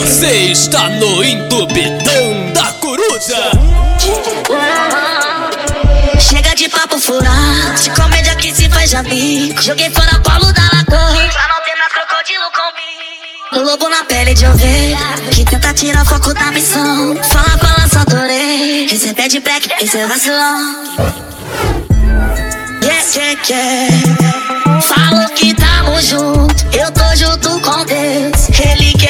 Você está no entupidão da coruja. Chega de papo furado, de comédia que se faz bico. Joguei fora Paulo da Lagoa, pra não ter mais crocodilo com Lobo na pele de ovelha, que tenta tirar foco da missão. Fala, fala, só adorei. Esse é pé de black, esse é vacilão. Yeah, yeah, yeah. Falo que tamo junto, eu tô junto com Deus. Ele que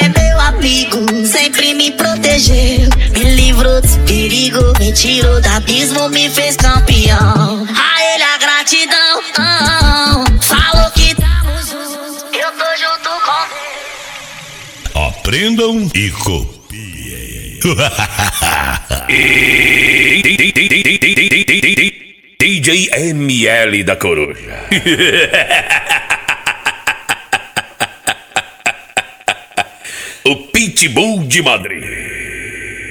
é amigo, sempre me protegeu. Me livrou dos perigos, me tirou do abismo, me fez campeão. A ele a gratidão. ah, ah. Falo que tamo junto, eu tô junto com Deus. Aprendam e copiem. DJ ML da Coruja. O Pitbull de Madrid.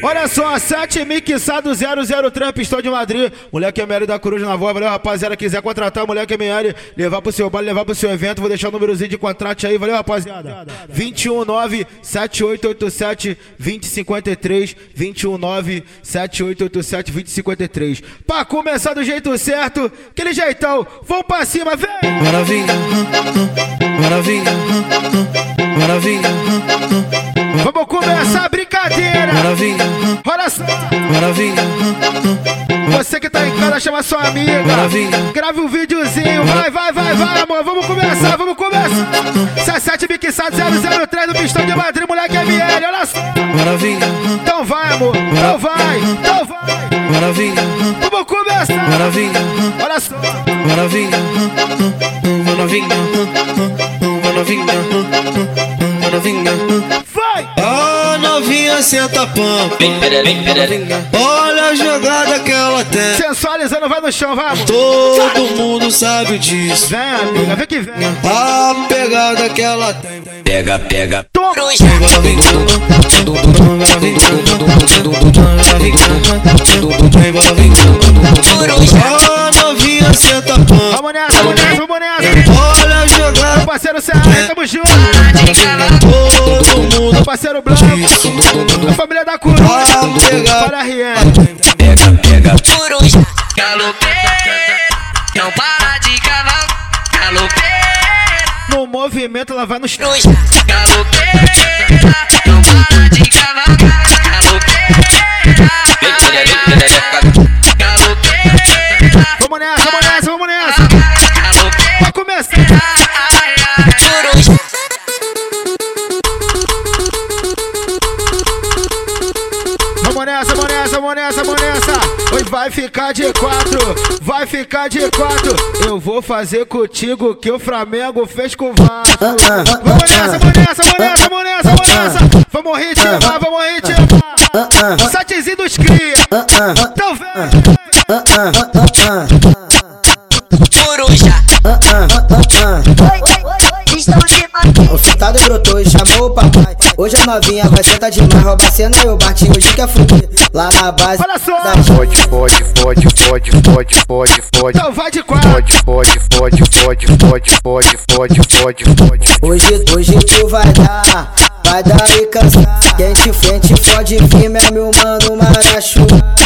Olha só, 7 mixado 00 Trump, estou de Madrid. Moleque ML da Coruja na voz, valeu rapaziada. Quiser contratar o moleque ML, levar pro seu baile, levar pro seu evento, vou deixar o númerozinho de contrato aí, valeu rapaziada. 219 7887 2053 219 7887 2053. Pra começar do jeito certo, aquele jeitão, vamos pra cima, vem! Maravilha, maravilha, maravilha, Vamos começar a brincadeira! maravilha, Olha só! maravilha, Você que tá em casa, chama sua amiga. Maravilha. Grave um videozinho. Vai, vai, vai, vai, amor. Vamos começar, vamos começar. 17 Mixado 003 do Pistão de Madrid, moleque ML. Olha só. maravilha, Então vai, amor. Então vai, então vai. maravilha, Vamos começar. maravilha, Olha só. maravilha, maravilha, maravilha, maravilha. Vai. A novinha senta pampa, olha a jogada que ela tem. Sensualizando, vai no chão, vai. Todo mundo sabe disso. Vem, amiga, vem que vem. A pegada que ela tem. Pega, pega. Toma. A novinha senta pampa, Vamos nessa, vamos nessa, vamos nessa. olha a jogada. Parceiro Serra, tamo junto. Mundo Parceiro Branco. A família da Coruja. Para a Riene. Pega, pega. Coruja, galopeira, não para de cavar, galopeira. No movimento, ela vai no chão. Galopeira, não para de cavar, ficar de quatro, vai ficar de quatro. Eu vou fazer contigo o que o Flamengo fez com o Vasco. Vamos nessa, vamos nessa, vamos nessa, vamos nessa, vamos nessa. Vamos ritmar, vamos ritmar. Setezinho dos cria. Então vem. coruja. O fitado brotou e chamou o papai. Hoje a novinha vai sentar demais, rouba a cena e o Bartinho hoje quer fuder. Lá na base Olha só. da Fode, fode, fode, fode, fode, fode, fode. Então vai de quatro. Fode, fode, fode, fode, fode, fode, fode, fode, fode. Hoje, hoje tu vai dar, vai dar e cansar. Quente, frente, fode firme, é meu mano Marachu.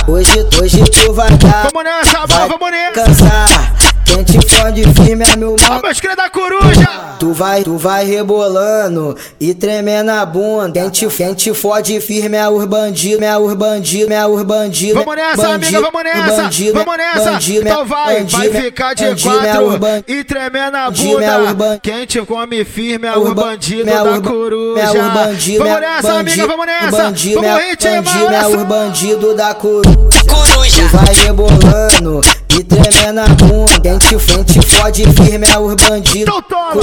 Hoje, hoje tu vai dar, Vamos nessa, vai vamos nessa. cansar. Quente, fode firme, é meu mano. cria da Coruja. Tu vai, tu vai rebolando e tremendo a bunda. Quente, quente, fode firme, é os bandidos, é os bandidos, é os bandidos. Vamos nessa, amiga, vamos nessa. Vamos nessa. Então vai, vai ficar de quatro e tremendo a bandido, é bunda. Quem te come firme é Os o ban- bandido é os da coruja. Os bandido, Vamos é nessa, bandido, amiga, vamos nessa. Bandido, Vamos é, ritmar, bandido, é os só. bandidos da coruja. Coruja, Tu vai rebolando e tremendo a bunda. Quente, frente, fode firme, é os bandidos. Então toma.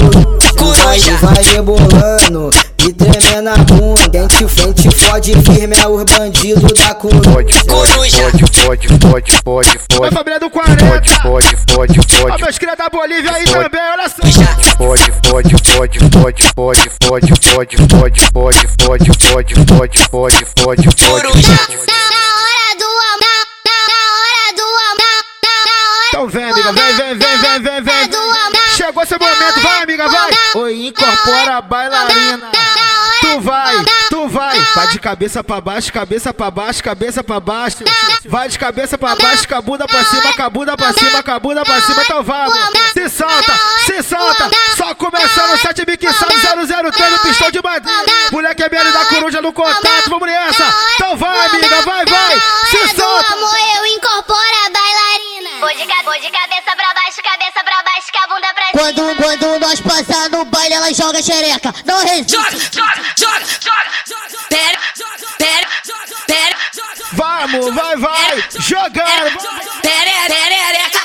Tu vai, tu vai rebolando e tremendo a bunda. Quente, frente, fode firme, é os bandidos da coruja. Fode, fode, fode, fode, fode, fode, A família do Fode, 40. fode, fode, Ó, fode. meus cria da Bolívia aí também, olha só. Fode, fode, fode, fode, fode, fode, fode, fode, fode, fode, fode, fode, fode, fode, fode. coruja. Então vem, amiga, vem, vem, vem, vem, vem, vem. Chegou seu momento, vai, amiga, vai. Oi, incorpora a bailarina. Tu vai, tu vai, de cabeça pra baixo, cabeça pra baixo, cabeça pra baixo. Vai de cabeça pra baixo, com a bunda pra cima, com a bunda pra cima, com a bunda pra cima, então vamos. Se solta, se solta. Só começando 7 mixado 003 no pistão de Madrid. Moleque ML da coruja no contato, vamos nessa. Bunda pra cima. Quando, quando nós passar no baile, ela joga xereca. Não resiste. Joga, joga, joga, joga. Pera, pera, pera. Vamos, vai, vai. Jogando. Pererereca. Joga, joga,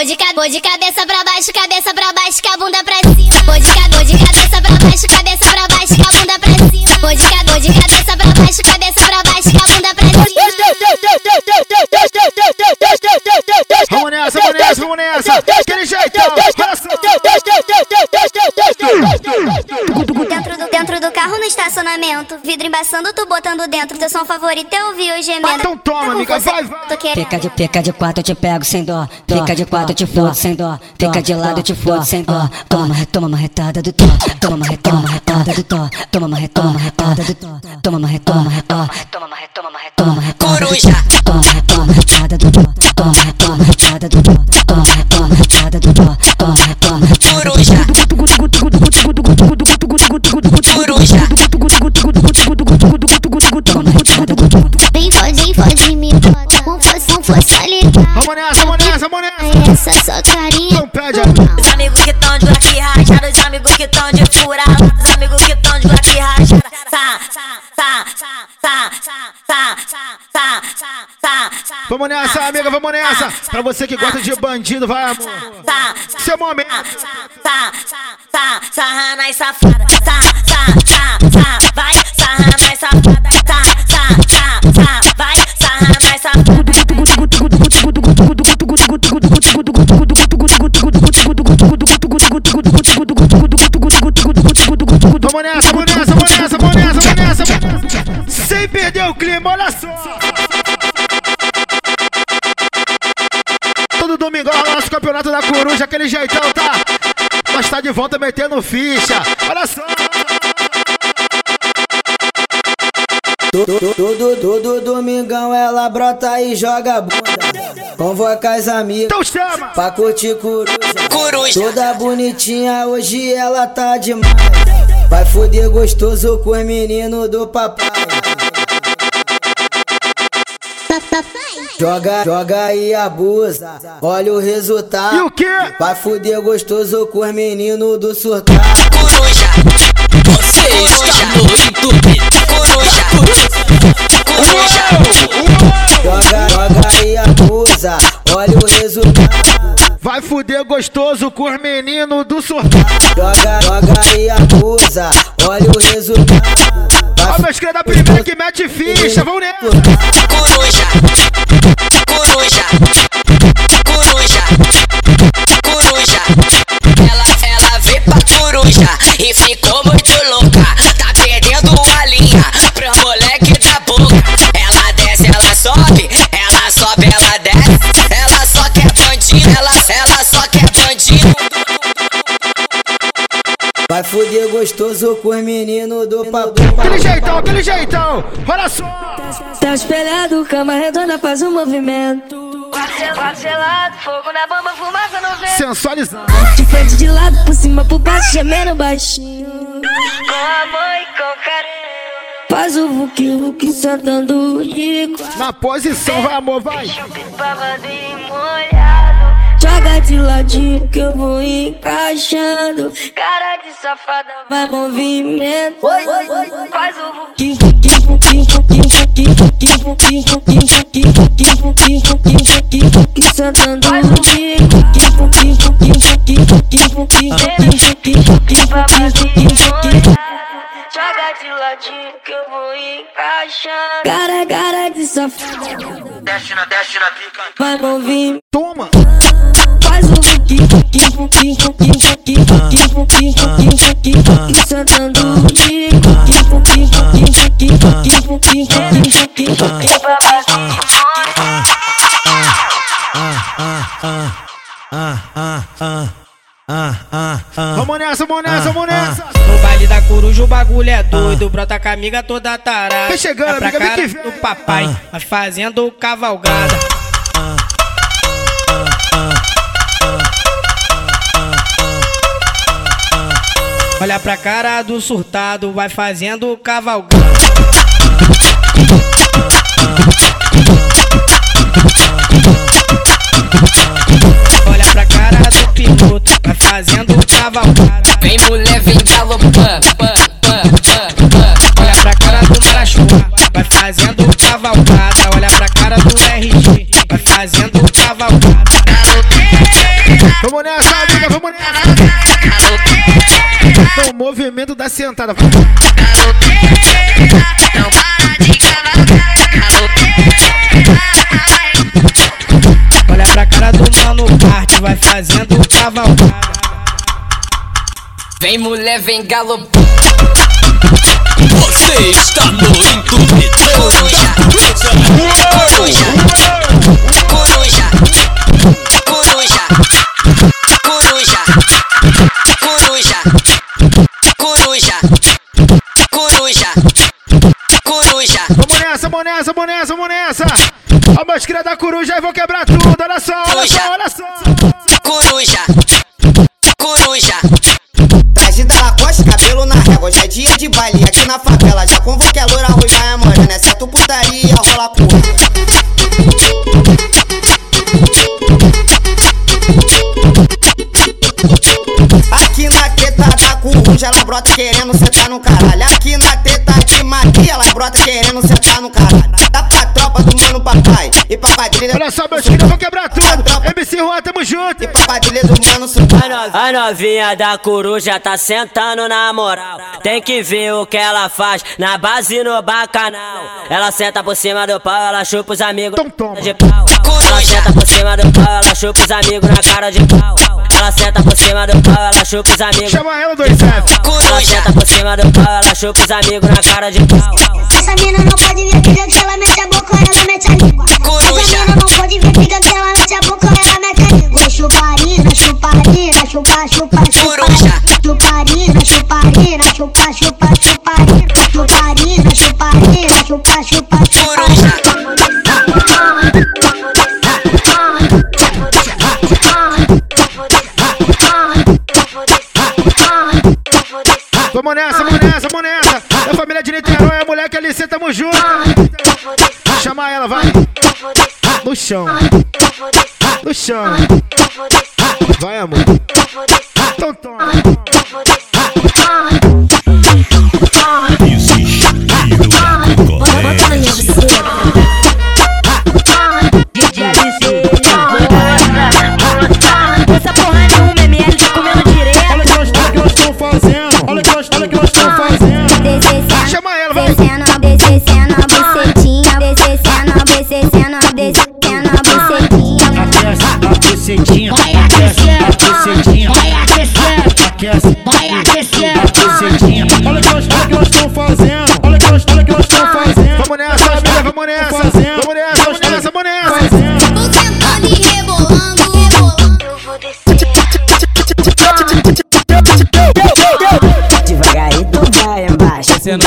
Vou de, vou de cabeça pra baixo, cabeça pra baixo, com a bunda pra cima. Vou de, vou de cabeça pra baixo, cabeça pra baixo, com a bunda pra cima. Vou de, vou de cabeça pra baixo, cabeça pra baixo, com a bunda pra cima. Vamos nessa, vamos nessa, vamos nessa. Aquele só. Dentro do, dentro do carro no estacionamento, vidro embaçando, tu botando dentro. Teu som favorito eu ouvi o gemendo. Então toma, amiga, vai, vai. Tô querendo. Fica de, fica de quatro, eu te pego sem dó. Fica de quatro, eu te fodo sem dó. Fica de lado, eu te fodo sem dó. Toma, toma uma retada do tó. Toma uma retoma, uma retada do tó. Toma uma retoma, uma retada do tó. Toma uma retoma, uma retada. Toma uma retoma, uma retada. Toma uma retada. Coruja. Toma, retoma, retada do tó. Toma, retoma, retada do tó. Toma, retoma, retada do tó. Toma, retoma, retada do tó. Coruja. Coruja. Toma, retada do tó. Vamos nessa, vamos nessa, vamos nessa. Essa só carinha. Não pede Os amigos que tão de aqui rajada, os amigos que tão de furada, os amigos que tão de aqui rajada. Tá, tá, tá, tá, tá, tá, Vamos nessa, amiga, vamos nessa. Pra você que gosta de bandido, vai, amor. Seu momento. Tá, tá, tá, tá, tá, Tá, tá, tá, tá, vai, tá, tá, tá, Tá, tá, tá, tá. Vamos nessa, vamos nessa, vamos nessa, vamos nessa, vamos nessa. Sem perder o clima, olha só. Todo domingão rola nosso campeonato da coruja, aquele jeitão, tá? Nós tá de volta metendo ficha. Olha só. Todo, todo, domingão ela brota e joga a bunda. Convoca as amigas Então chama. pra curtir coruja. Coruja. Toda bonitinha, hoje ela tá demais. Vai foder gostoso com os meninos do papai. Joga, joga e abusa, olha o resultado. E o quê? Vai foder gostoso com os meninos do surtado. Coruja. Você está no YouTube. Coruja. Joga, joga e abusa, olha o resultado. Vai fuder gostoso com os meninos do sorteio. Joga, joga e abusa, olha o resultado. Ó, meus cria da primeira que mete ficha, vamos nessa. Coruja. Coruja. Vai foder gostoso com os meninos do papai. Aquele jeitão, aquele jeitão. Olha só. Tá espelhado, cama redonda faz um movimento. Parcelado, fogo na bomba, fumaça no vento. Sensualizando. De frente, de lado, por cima, por baixo, gemendo baixinho. Com amor e com carinho. Faz o vuki, vuki, sentando quatro. Na posição, vai amor, vai. Molhado. Joga de ladinho que eu vou encaixando. Cara de safada, vai movimento. Faz o vuki, vuki, vuki, vuki, vuki, vuki, vuki, vuki, vuki, vuki, vuki, vuki, vuki, vuki, sentando de quatro. Vuki, vuki, vuki, vuki, vuki, Joga de ladinho que eu vou encaixando. Cara, cara de safada. Desce na, desce na pica. Vai mover. Toma! Faz o fuki, fuki, fuki, fuki, fuki, fuki, fuki, fuki, fuki, fuki, sentando o bico. Fuki, fuki, fuki, fuki, fuki, fuki, fuki, fuki, fuki, babadinho. Vamos nessa, vamos nessa, vamos nessa! No baile da coruja o bagulho é doido, brota com a amiga toda tarada. Vem chegando, Vai pra amiga, vem cara que vem. do papai, vai fazendo cavalgada. Olha pra cara do surtado, vai fazendo cavalgada. Fazendo cavalgada. Vem mulher, vem galopando. Olha pra cara do Marachua, vai fazendo cavalgada. Olha pra cara do RG, vai fazendo cavalgada. Vamos nessa, amiga, vamos nessa! É o movimento da sentada. Olha pra cara do mano kart, vai fazendo cavalgada. Vem mulher, vem galopando. Você está no entupidão coruja, mesa. Coruja, coruja, coruja, coruja, coruja, coruja, coruja, coruja. Vamos nessa, vamos nessa, vamos nessa, vamos nessa. Meus cria da coruja e vou quebrar tudo, olha só, olha só, olha só! Coruja, coruja. Traje da Lacoste, cabelo na régua. Hoje é dia de baile aqui na favela. Já convoquei a vai morena. É certo putaria, rola porra. Aqui na teta da coruja, ela brota querendo sentar no caralho. Aqui na teta de Maria, ela brota querendo sentar no caralho. Dá pra tropa do mano e pra quadrilha. Olha só, meus filhos, eu vou quebrar tudo! MC Juan, tamo junto! E pra quadrilha do mano. A novinha da coruja tá sentando na moral. Tem que ver o que ela faz na base no bacanal. Ela senta por cima do pau, ela chupa os amigos de pau. Ela senta por cima do pau, ela chupa os amigos na cara de pau. Ela senta por cima do pau, ela chupa os amigos. Chama ela, dois. Ela senta por cima do pau, ela chupa os amigos na cara de pau. Essa mina não pode ver briga que ela mete a boca, ela mete a língua. Mina não pode ver briga que ela mete a boca, ela mete a língua. Chuparina, chuparina, chupa, chupa, chupa. Chuparina, chuparina, chupa, chupa, chuparina. Chuparina, chuparina, chupa, chupa, chupa. Vamos nessa, vamos nessa, vamos nessa! Da família de Niterói, a mulher que ali tamo junto! Chama ela, vai! No chão! No chão! Vai, amor!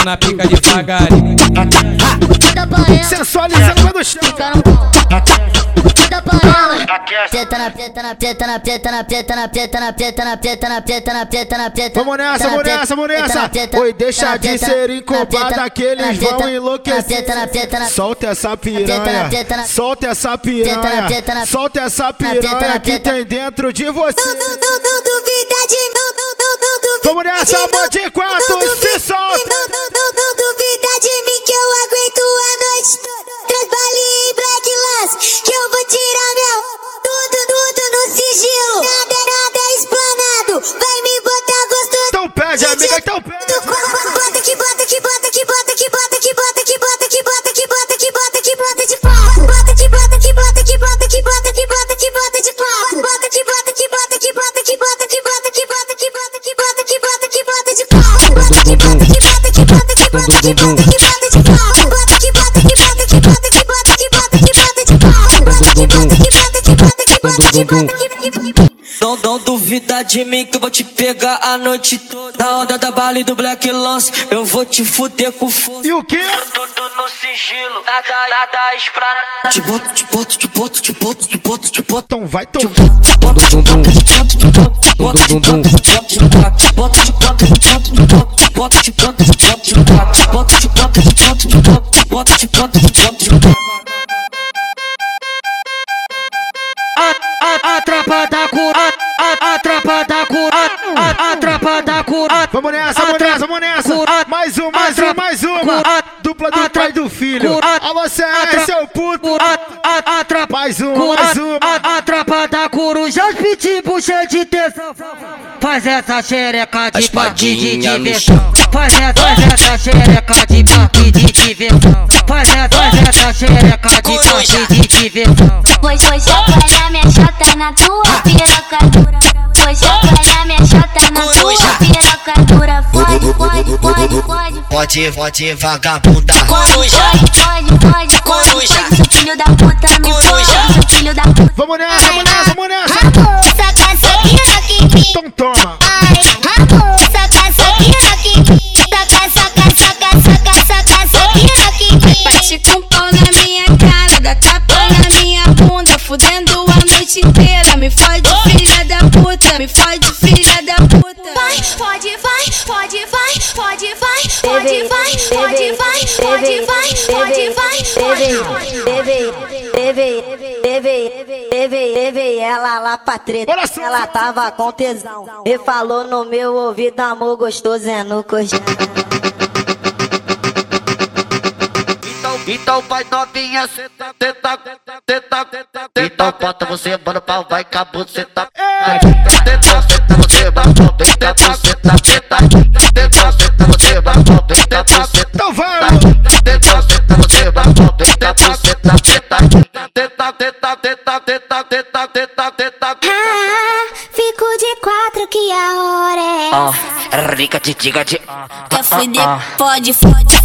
Descendo na pica devagarinho. Sensualizando vai no chão! Teta na teta na teta na teta na teta na teta na teta na teta na teta na teta na teta Vamos nessa, vamos nessa, vamos nessa! Oi, deixa de ser incompada que eles vão enlouquecer! Solta essa piranha! Solta essa piranha! Solta essa piranha que tem dentro de você! Duvida de Vamos nessa, amor de quatro, se solta! Bota que bota que bota de pau. Bota que bota que bota que bota que bota que bota que bota de pau. Bota que bota que bota que bota que bota que bota que bota Não, não duvida de mim que eu vou te pegar a noite toda. Na onda da Bali do Black Lance, eu vou te fuder com fogo. E o quê? Tudo no sigilo, bota de canto, bota de canto, bota de canto, bota de canto, bota de canto, bota de canto. A, a, a tropa da cura, a, da cura, a, da cura. Vamos nessa, vamos nessa, vamos nessa. Mais um, mais um, mais uma. Dupla do pai e do filho. Alô, CS, seu puto. Mais um, mais uma. A tropa da coruja, os pitbull cheio de tesão. Faz essa xereca de parque de diversão. Faz essa, xereca de parque de diversão. Faz essa, faz essa xereca de parque de diversão. Pois foi chacoalhar minha chota na tua piroca dura. Foi chacoalhar minha chota na tua pode. Pode, vagabunda. Coruja. Pode, pode, pode, pode. Seu filho da puta pode. Seu filho da puta. Vamos nessa, vamos nessa, vamos nessa. ela lá pra treta, ela tava com tesão. E falou no meu ouvido, amor gostoso é no cojão. Então vai novinha, cê tá, cê tá, cê tá, Então bota você, mano, pau, vai, acabou, cê tá. Cê tá, cê tá, você, mano, cê tá, cê tá, cê tá. Cê tá, cê tá, cê tá, cê tá, cê tá. Senta, senta, senta. Ah, fico de quatro que a hora é Ah, rica, te diga de. Quer fuder, pode, pode.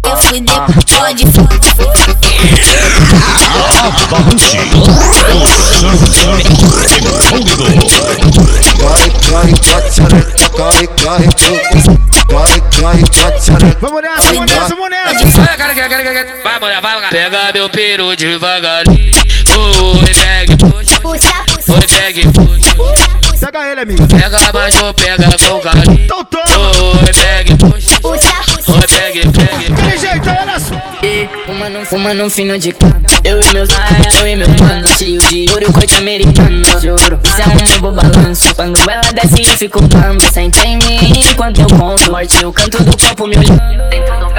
Quer fuder, pode, pode. Vamos nessa, vamos nessa, vamos nessa. Vai, mulher, vai, cara. Pega meu peru devagarinho. Oi, bag, puxa. Oi, bag, puxa. Pega ele, amigo. Pega, mas não pega com carinho. Então toma. Oi, puxa. Puxa. Oi, bag. Tem jeito, olha só. Fumando, fumando fino de cana Eu e meus raia, eu e meu mano Cheio de ouro, corte americano Juro, isso é um novo balanço Quando ela desce eu fico bamba Senta em mim enquanto eu conto Morte no canto do corpo me olhando Dentro do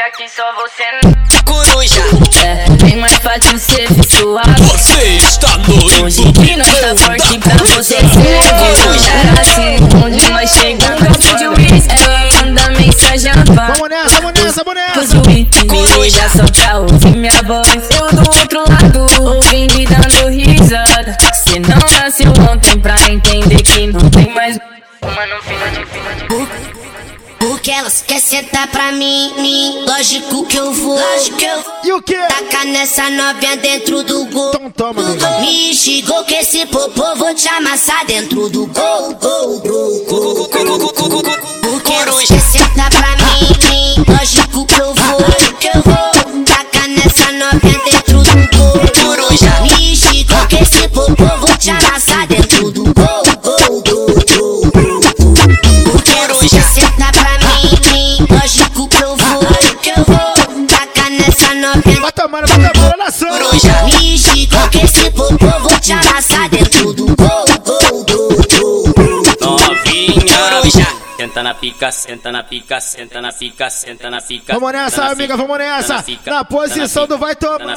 estive aqui, só você não Coruja. É, bem mais fácil ser fissuado Você está no Hoje que nós tá forte pra você ser É assim onde nós chegamos Copo de uísque, ela manda mensagem pra Vamos nessa, vamos nessa, vamos nessa. liga só pra ouvir minha voz. Eu do outro lado, ouvindo e dando risada. Cê não nasceu ontem pra entender que não tem mais elas quer sentar pra mim, mim. Lógico que eu vou. Lógico que eu vou. E o quê? Tacar nessa novinha dentro do gol. Então toma, amigo. Me instigou que esse popô vou te amassar dentro do gol, gol, gol, gol. Porque elas na pica, senta na pica, senta na pica, senta na pica. Vamos nessa, amiga, vamos nessa. Na posição do vai tomar.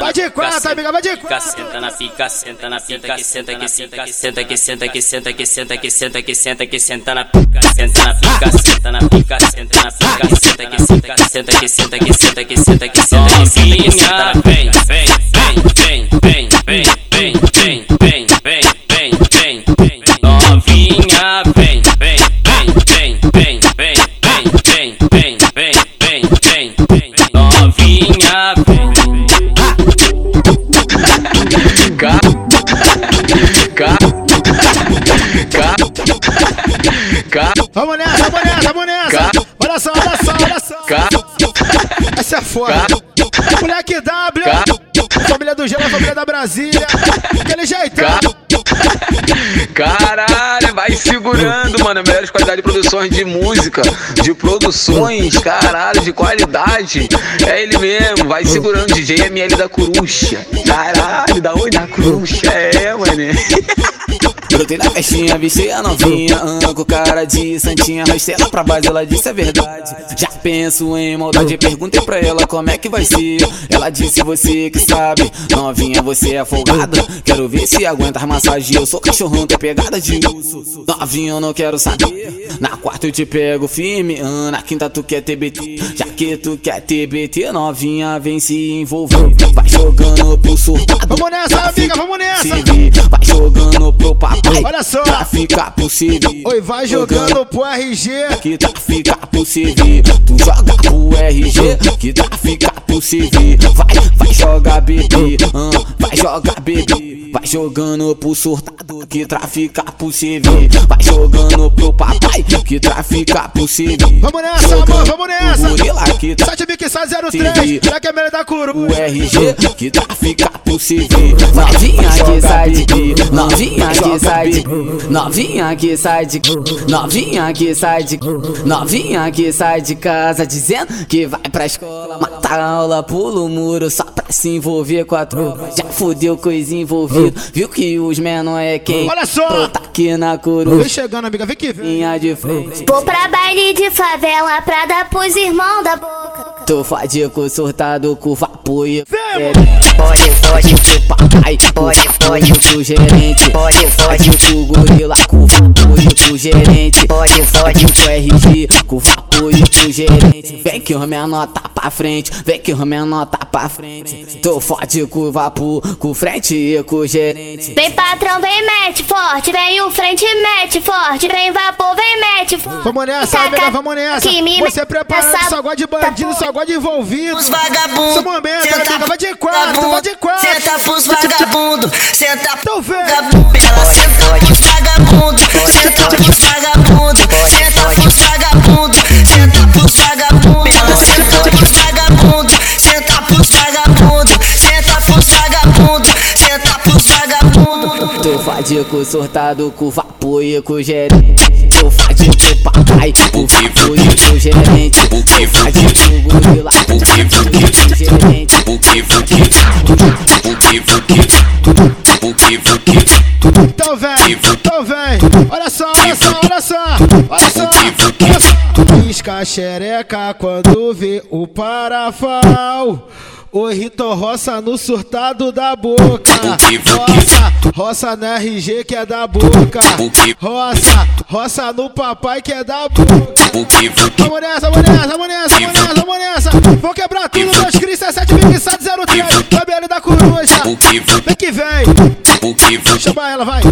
Vai de quatro, amiga, vai de quatro. Senta na pica, senta na pica, senta que senta que senta que senta que senta que senta que senta que senta que senta na pica, senta na pica, senta na pica, senta na pica, senta que senta que senta que senta que senta que senta que senta que senta que senta vem, vem, vem, vem, vem, forte. Moleque W, família do Gelo, família da Brasília. Aquele jeitão. Caralho, vai segurando, mano. Melhores qualidades de produções de música, de produções, caralho, de qualidade. É ele mesmo, vai segurando DJ ML da Coruja. Caralho, da onde? Da Coruja, é, mano. Brotei na festinha, vesti a novinha ah, Com cara de santinha, arrastei ela pra base, ela disse a verdade. Já penso em maldade, perguntei pra ela como é que vai ser? Ela disse você que sabe, novinha você é folgada. Quero ver se aguenta as massagens, eu sou cachorrão, tem pegada de urso. Novinha eu não quero saber, na quarta eu te pego firme ah, Na quinta tu quer TBT, já que tu quer TBT Novinha vem se envolver, vai jogando pro surtado Vamos nessa, amiga, vamos nessa Vai jogando pro papai Olha só. Pra ficar possível. Oi, vai jogando pro RG. Que tá ficar possível. Tu joga pro RG. Que tá ficar possível. Vai, vai jogar bebê. Uh, vai jogar bebê. Vai jogando pro surtado que trafica possível. Vai jogando pro papai que trafica possível. Vamos nessa, amor, vamos nessa. Gorila que tá 7 Mix 03, já que é melhor da curu. O RG que trafica possível. Novinha que sai de novinha que sai de novinha que sai de novinha que sai de novinha que sai de casa dizendo que vai pra escola, mata a aula, pula o muro só pra se envolver com a tropa. Já fudeu coisa envolvida, viu que os menor é quem? Olha só! Tá aqui na coruja. Vem chegando, amiga, vem que vem. de frente. Vou pra baile de favela pra dar pros irmãos da boca. Tô fadico, surtado com vapoio. Pode, pode, pro papai, pode, pode, pro gerente. Pode, pode, pro gorila com vapoio pro gerente. Pode, pode, pro RG com vapoio pro gerente. Vem que o menor tá pra frente, vem que o menor tá pra frente. Tô forte com vapor, com frente e com gerente. Vem patrão, vem mete forte, vem o frente mete forte, vem vapor, vem mete forte. Vamos nessa, amiga, vamos nessa. Você preparando, só gosta de bandido, só gosta de envolvido. Os vagabundos. Esse momento, amiga, vai de quatro, vai de quatro. Senta pros vagabundos, senta vendo. Ela senta pros vagabundos, senta pros vagabundos, senta pros vagabundos, senta pros vagabundos. Ela senta pros vagabundos, senta pros vagabundos, senta pros vagabundos, senta pros vagabundos. Tô fadico, surtado com vapor e com gerente. Tô fadico, papai, com vapor e com gerente. Tô fadico, gorila, com vapor e com gerente. Então vem, então vem. Olha só, olha só, olha só. Olha só, olha só. Pisca a xereca quando vê o parafal. O Rito roça no surtado da boca. Roça, roça na RG que é da boca. Roça, roça no papai que é da boca. Vamos nessa, vamos nessa, vamos nessa, vamos nessa, vamos nessa. Vou quebrar tudo, meus Cris, 17 mixado 03. Cabelo da coruja. Vem que vem. Chama ela, vai.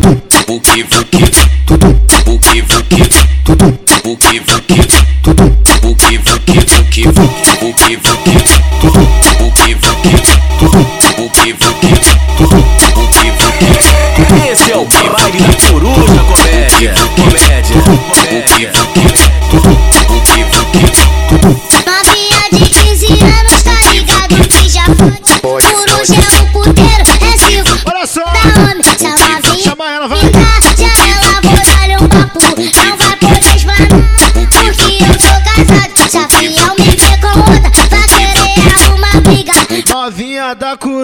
Esse é o baile da coruja, comédia. Da coruja.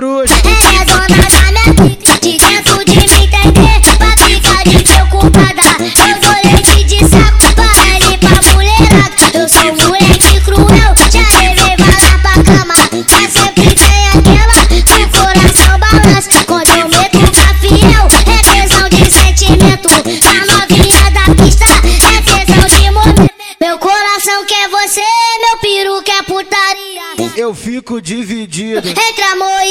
Dividido. Amor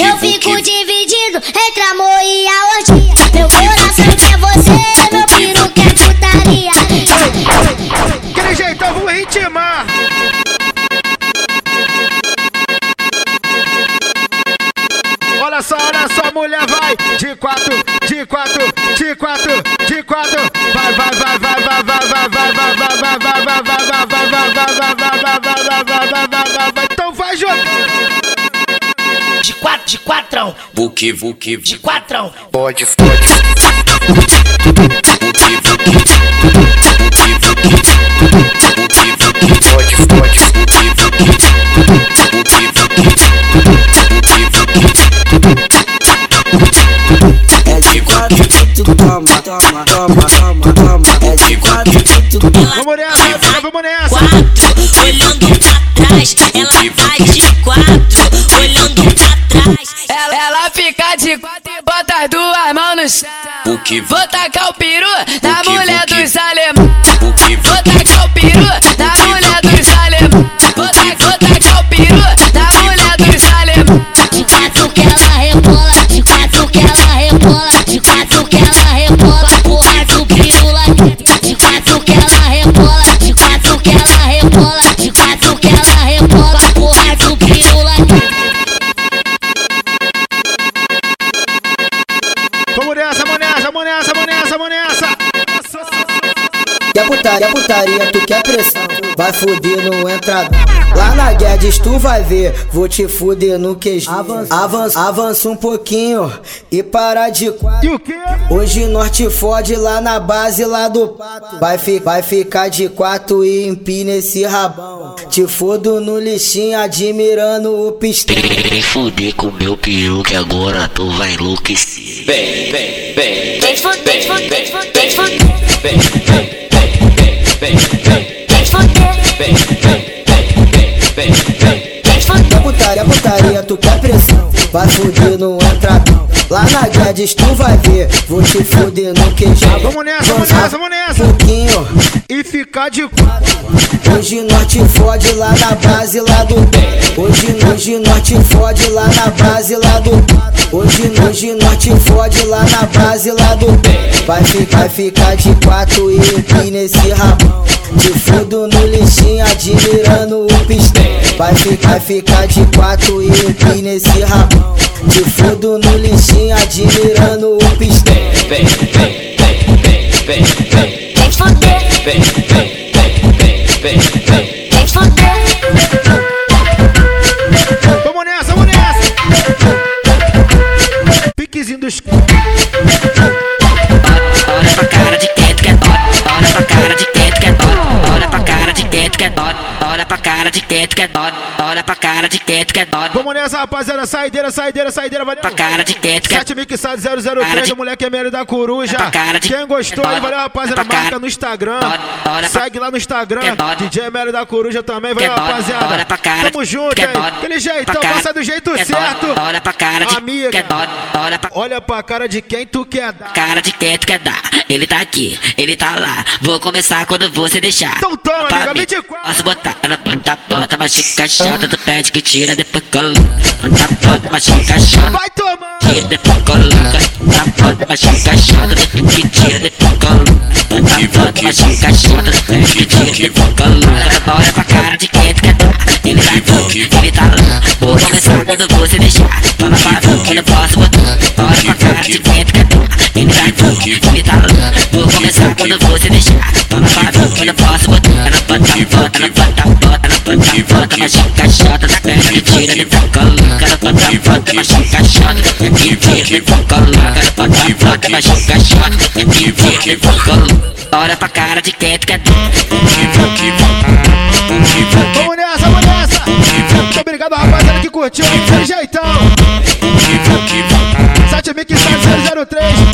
Healthy Gucci Vuki, vuki, de quatrão. Pode, pode. Pode, pode. É de quatro que tu toma, toma, toma, toma, toma. É de quatro que tu toma. Vamos nessa, vamos nessa. Quatro, olhando pra trás, ela vai de O que vou tacar o peru na mulher dos alemães. Quer putaria, putaria, tu quer pressão Vai fuder no entradão Lá na Guedes tu vai ver Vou te fuder no QG Avança, avança um pouquinho E para de quatro E? Hoje nós te fode lá na base lá do pato Vai, fi, vai ficar de quatro e empina esse rabão Te fodo no lixinho admirando o pistão Vem fuder com meu peru que agora tu vai enlouquecer. Vem, vem, vem, Vem vem vem vem vem, vem, vem, vem, putaria, putaria, tu quer pressão Vai fuder no entradão Lá na Guedes tu vai ver. Vou te fuder no QG Vamos nessa, vamos nessa, vamos nessa. pouquinho. E ficar de quatro. Hoje nós te fode lá na base lá do Hoje, hoje nós te fode lá na base lá do Hoje, hoje nós te fode lá na base lá do Vai ficar, ficar de quatro e empina esse rabão. Te fudo no lixinho admirando o pistão Vai ficar, ficar de quatro e empina esse rabão Te fudo no lixinho admirando o pistão Vem, vem, vem, vem, vem, vem, Vem fuder, vem, vem, vem, vem, vem. vem fuder. Vamos nessa, vamos nessa. Piquezinho dos. Olha pra cara de quem tu quer dó. Olha pra cara de quem tu quer dó. Olha pra cara de quem tu quer dó. Olha pra cara de quem tu quer pra cara de quem tu quer dó. Vamos nessa, rapaziada. Saideira, saideira, saideira. Valeu. Pra cara de quem tu quer 7 Mixado Cara 003 de- moleque ML da Coruja. de- Quem gostou aí, valeu, rapaziada. É Marca no Instagram. Segue lá no Instagram. Dó. DJ ML da Coruja também, valeu, Quer dó. rapaziada. Tamo junto, quer hein? Aquele jeitão, cara- passa do jeito certo. Olha pra cara de Amiga. Olha pra cara de quem tu quer dar. cara de quem tu quer dar. Ele tá aqui, ele tá lá. Vou começar quando você deixar. Então toma, amiga, mim, 24. Posso botar ela bota, bota, machuca chata, pede que tira, depois coloca. Bota, bota, machuca chata. Vai tomar. Tira, depois coloca. Bota, machuca chata, depois que tira, depois coloca. Bota, machuca chata, depois que tira, depois coloca. Olha pra cara de quem tu quer dar. Ele tá aqui, ele tá lá. Vou começar quando você deixar. Fala pra mim que não posso botar. Olha pra cara de quem tu quer dar. Ele tá aqui, ele tá lá. Começar quando você deixar. Fala pra mim que eu não posso botar. Ela bota, bota, ela bota, bota, ela bota, bota, machuca chata, depois que tira, depois coloca. Ela bota, bota, machuca chata, depois que tira, depois coloca. Ela bota, bota, machuca chata, depois que tira, depois coloca. Olha pra cara de quem tu quer dar. Vamos nessa, vamos nessa. Muito obrigado, rapaziada, que curtiu aí. Sem jeitão. 7 Mixado 003.